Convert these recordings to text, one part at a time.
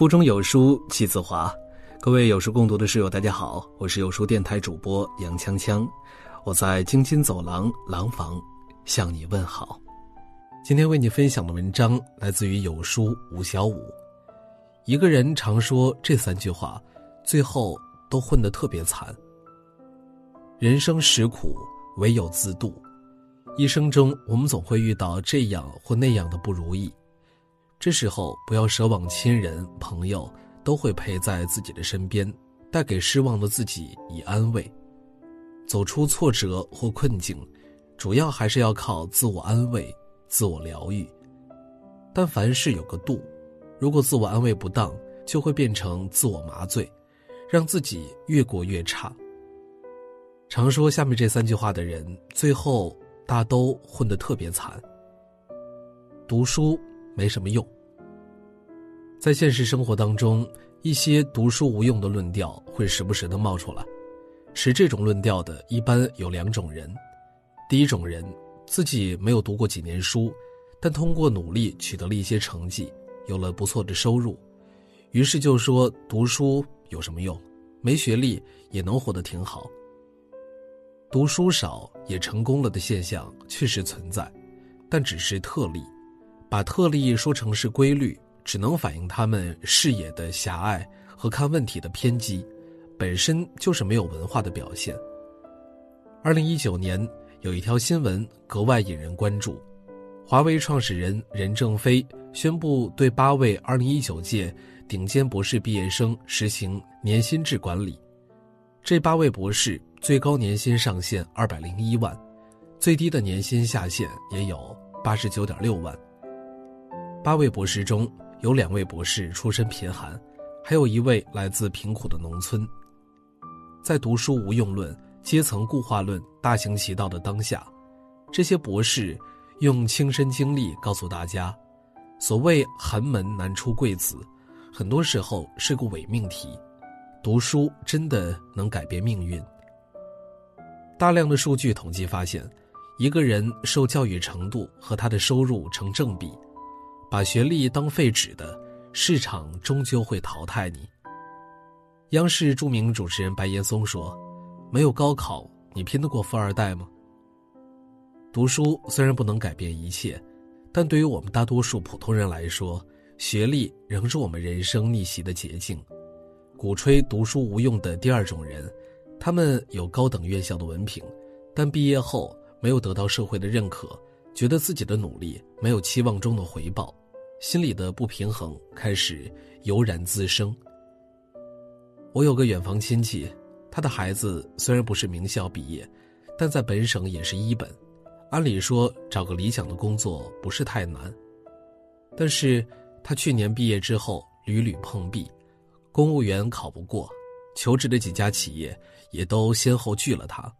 腹中有书气自华，各位有书共读的室友，大家好，我是有书电台主播杨锵锵，我在京津走廊廊坊向你问好。今天为你分享的文章来自于有书吴小武。一个人常说这三句话，最后都混得特别惨。人生实苦，唯有自渡。一生中，我们总会遇到这样或那样的不如意。这时候，不要奢望亲人、朋友都会陪在自己的身边，带给失望的自己以安慰。走出挫折或困境，主要还是要靠自我安慰、自我疗愈。但凡事有个度，如果自我安慰不当，就会变成自我麻醉，让自己越过越差。常说下面这三句话的人，最后。大都混得特别惨。读书没什么用。在现实生活当中，一些读书无用的论调会时不时的冒出来。持这种论调的，一般有两种人。第一种人，自己没有读过几年书，但通过努力取得了一些成绩，有了不错的收入，于是就说读书有什么用？没学历也能活得挺好。读书少也成功了的现象确实存在，但只是特例。把特例说成是规律，只能反映他们视野的狭隘和看问题的偏激，本身就是没有文化的表现。二零一九年有一条新闻格外引人关注：华为创始人任正非宣布对八位二零一九届顶尖博士毕业生实行年薪制管理。这八位博士。最高年薪上限二百零一万，最低的年薪下限也有八十九点六万。八位博士中有两位博士出身贫寒，还有一位来自贫苦的农村。在读书无用论、阶层固化论大行其道的当下，这些博士用亲身经历告诉大家：所谓寒门难出贵子，很多时候是个伪命题。读书真的能改变命运。大量的数据统计发现，一个人受教育程度和他的收入成正比。把学历当废纸的市场终究会淘汰你。央视著名主持人白岩松说：“没有高考，你拼得过富二代吗？”读书虽然不能改变一切，但对于我们大多数普通人来说，学历仍是我们人生逆袭的捷径。鼓吹读书无用的第二种人。他们有高等院校的文凭，但毕业后没有得到社会的认可，觉得自己的努力没有期望中的回报，心里的不平衡开始油然滋生。我有个远房亲戚，他的孩子虽然不是名校毕业，但在本省也是一本，按理说找个理想的工作不是太难，但是他去年毕业之后屡屡碰壁，公务员考不过。求职的几家企业也都先后拒了他，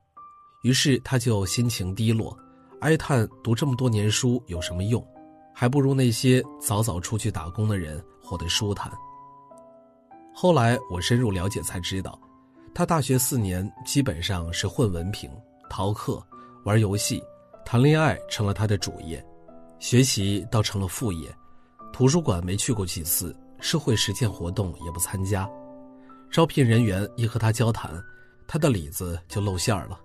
于是他就心情低落，哀叹读这么多年书有什么用，还不如那些早早出去打工的人活得舒坦。后来我深入了解才知道，他大学四年基本上是混文凭、逃课、玩游戏、谈恋爱成了他的主业，学习倒成了副业，图书馆没去过几次，社会实践活动也不参加。招聘人员一和他交谈，他的里子就露馅了，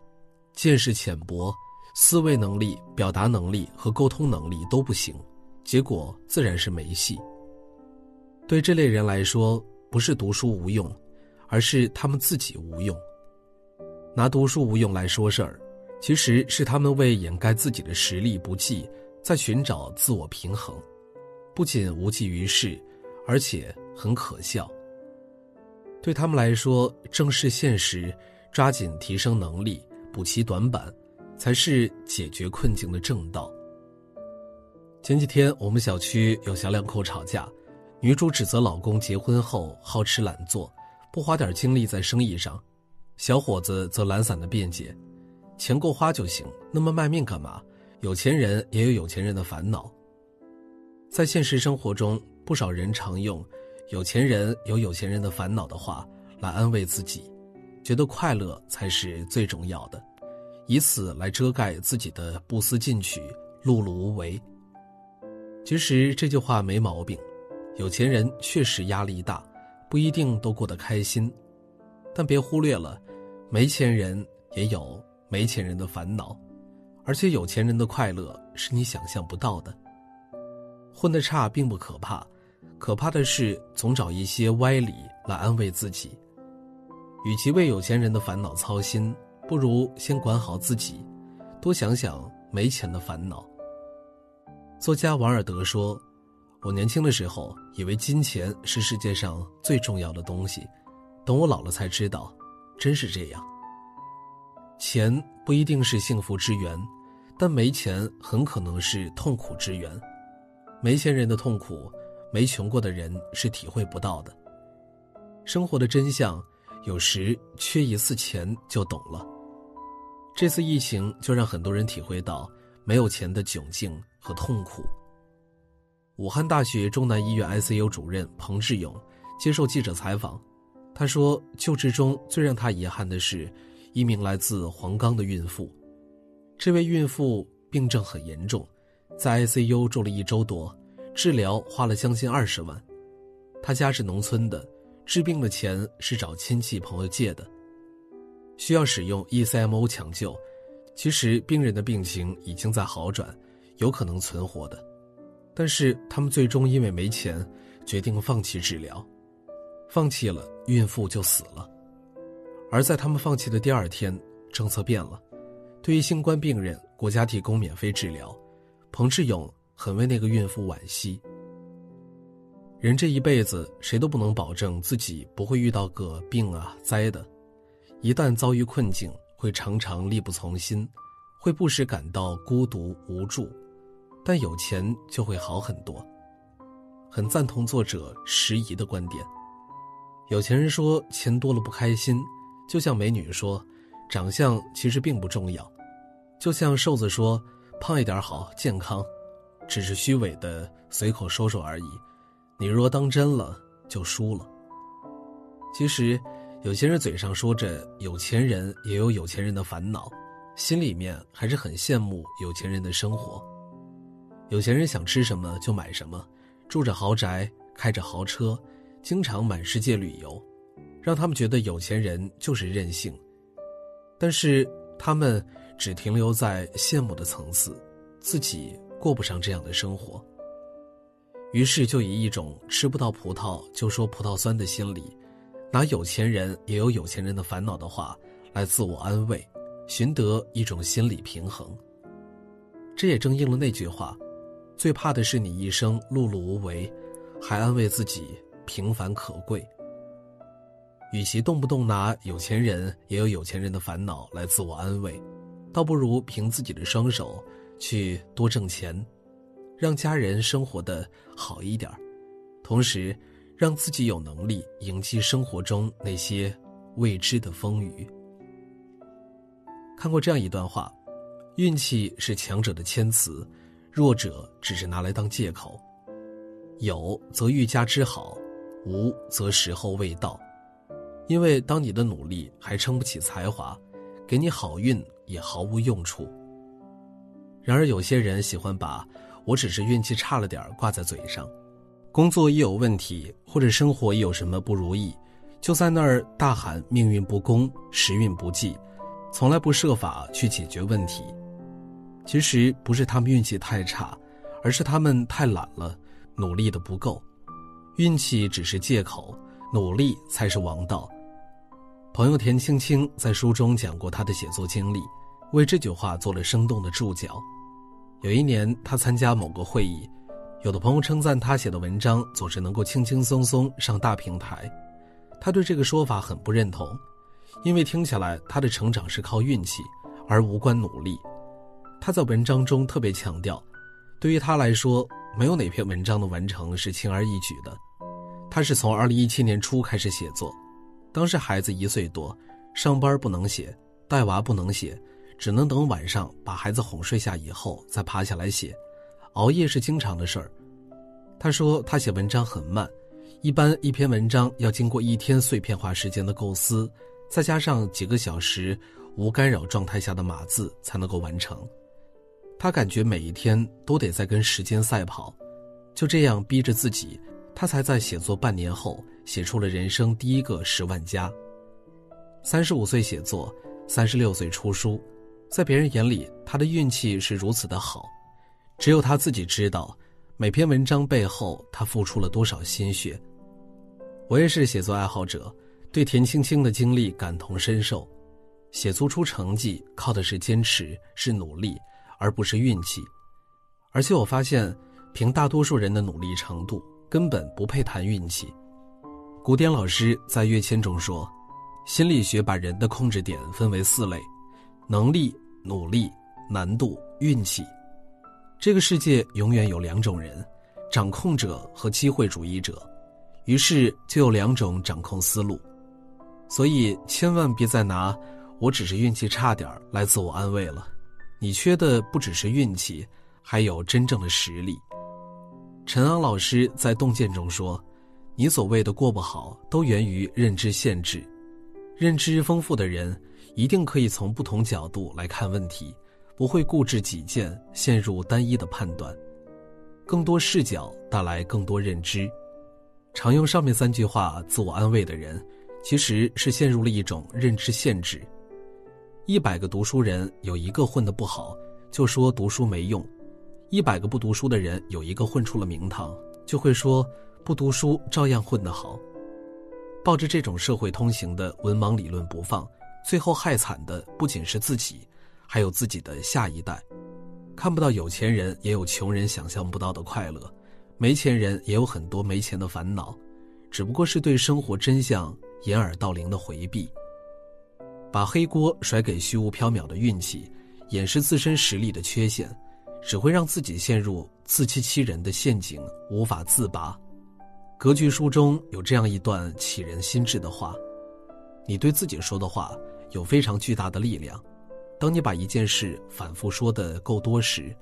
见识浅薄，思维能力、表达能力和沟通能力都不行，结果自然是没戏。对这类人来说，不是读书无用，而是他们自己无用。拿读书无用来说事儿，其实是他们为掩盖自己的实力不济，在寻找自我平衡，不仅无济于事，而且很可笑。对他们来说，正视现实，抓紧提升能力，补齐短板，才是解决困境的正道。前几天，我们小区有小两口吵架，女主指责老公结婚后好吃懒做，不花点精力在生意上；小伙子则懒散的辩解：“钱够花就行，那么卖命干嘛？有钱人也有有钱人的烦恼。”在现实生活中，不少人常用。有钱人有有钱人的烦恼的话，来安慰自己，觉得快乐才是最重要的，以此来遮盖自己的不思进取、碌碌无为。其实这句话没毛病，有钱人确实压力大，不一定都过得开心，但别忽略了，没钱人也有没钱人的烦恼，而且有钱人的快乐是你想象不到的。混得差并不可怕，可怕的是总找一些歪理来安慰自己。与其为有钱人的烦恼操心，不如先管好自己，多想想没钱的烦恼。作家王尔德说。我年轻的时候以为金钱是世界上最重要的东西，等我老了才知道，真是这样。钱不一定是幸福之源，但没钱很可能是痛苦之源。没钱人的痛苦，没穷过的人是体会不到的。生活的真相，有时缺一次钱就懂了。这次疫情就让很多人体会到没有钱的窘境和痛苦。武汉大学中南医院 ICU 主任彭志勇接受记者采访，他说：“救治中最让他遗憾的是，一名来自黄冈的孕妇。这位孕妇病症很严重，在 ICU 住了一周多，治疗花了将近二十万。他家是农村的，治病的钱是找亲戚朋友借的，需要使用 ECMO 抢救。其实病人的病情已经在好转，有可能存活的。”但是他们最终因为没钱，决定放弃治疗，放弃了，孕妇就死了。而在他们放弃的第二天，政策变了，对于新冠病人，国家提供免费治疗。彭志勇很为那个孕妇惋惜。人这一辈子，谁都不能保证自己不会遇到个病啊灾的，一旦遭遇困境，会常常力不从心，会不时感到孤独无助。但有钱就会好很多，很赞同作者时宜的观点。有钱人说钱多了不开心，就像美女说，长相其实并不重要，就像瘦子说胖一点好健康，只是虚伪的随口说说而已。你若当真了，就输了。其实，有些人嘴上说着有钱人也有有钱人的烦恼，心里面还是很羡慕有钱人的生活。有钱人想吃什么就买什么，住着豪宅，开着豪车，经常满世界旅游，让他们觉得有钱人就是任性。但是他们只停留在羡慕的层次，自己过不上这样的生活。于是就以一种吃不到葡萄就说葡萄酸的心理，拿有钱人也有有钱人的烦恼的话来自我安慰，寻得一种心理平衡。这也正应了那句话。最怕的是你一生碌碌无为，还安慰自己平凡可贵。与其动不动拿有钱人也有有钱人的烦恼来自我安慰，倒不如凭自己的双手去多挣钱，让家人生活的好一点同时让自己有能力迎击生活中那些未知的风雨。看过这样一段话：运气是强者的谦词。弱者只是拿来当借口，有则欲加之好，无则时候未到。因为当你的努力还撑不起才华，给你好运也毫无用处。然而有些人喜欢把我只是运气差了点挂在嘴上，工作一有问题或者生活一有什么不如意，就在那儿大喊命运不公、时运不济，从来不设法去解决问题。其实不是他们运气太差，而是他们太懒了，努力的不够。运气只是借口，努力才是王道。朋友田青青在书中讲过他的写作经历，为这句话做了生动的注脚。有一年，他参加某个会议，有的朋友称赞他写的文章总是能够轻轻松松上大平台，他对这个说法很不认同，因为听起来他的成长是靠运气，而无关努力。他在文章中特别强调，对于他来说，没有哪篇文章的完成是轻而易举的。他是从二零一七年初开始写作，当时孩子一岁多，上班不能写，带娃不能写，只能等晚上把孩子哄睡下以后再爬下来写，熬夜是经常的事儿。他说他写文章很慢，一般一篇文章要经过一天碎片化时间的构思，再加上几个小时无干扰状态下的码字才能够完成。他感觉每一天都得在跟时间赛跑，就这样逼着自己，他才在写作半年后写出了人生第一个十万加。三十五岁写作，三十六岁出书，在别人眼里，他的运气是如此的好，只有他自己知道，每篇文章背后他付出了多少心血。我也是写作爱好者，对田青青的经历感同身受。写作出成绩靠的是坚持，是努力，而不是运气。而且我发现，凭大多数人的努力程度。根本不配谈运气。古典老师在跃迁中说，心理学把人的控制点分为四类：能力、努力、难度、运气。这个世界永远有两种人，掌控者和机会主义者，于是就有两种掌控思路。所以千万别再拿“我只是运气差点来自我安慰了。你缺的不只是运气，还有真正的实力。陈昂老师在《洞见》中说：“你所谓的过不好，都源于认知限制。认知丰富的人，一定可以从不同角度来看问题，不会固执己见，陷入单一的判断。更多视角带来更多认知。常用上面三句话自我安慰的人，其实是陷入了一种认知限制。一百个读书人有一个混得不好，就说读书没用。”一百个不读书的人有一个混出了名堂，就会说不读书照样混得好。抱着这种社会通行的文盲理论不放，最后害惨的不仅是自己，还有自己的下一代。看不到有钱人也有穷人想象不到的快乐，没钱人也有很多没钱的烦恼，只不过是对生活真相掩耳盗铃的回避。把黑锅甩给虚无缥缈的运气，掩饰自身实力的缺陷。只会让自己陷入自欺欺人的陷阱，无法自拔。格局书中有这样一段启人心智的话：“你对自己说的话有非常巨大的力量。当你把一件事反复说的够多时，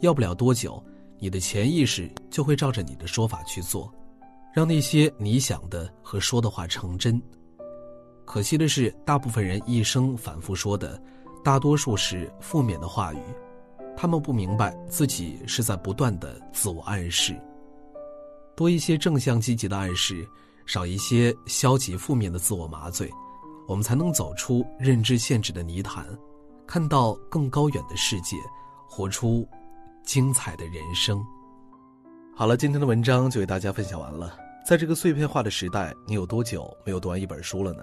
要不了多久，你的潜意识就会照着你的说法去做，让那些你想的和说的话成真。可惜的是，大部分人一生反复说的，大多数是负面的话语。”他们不明白自己是在不断的自我暗示。多一些正向积极的暗示，少一些消极负面的自我麻醉，我们才能走出认知限制的泥潭，看到更高远的世界，活出精彩的人生。好了，今天的文章就为大家分享完了。在这个碎片化的时代，你有多久没有读完一本书了呢？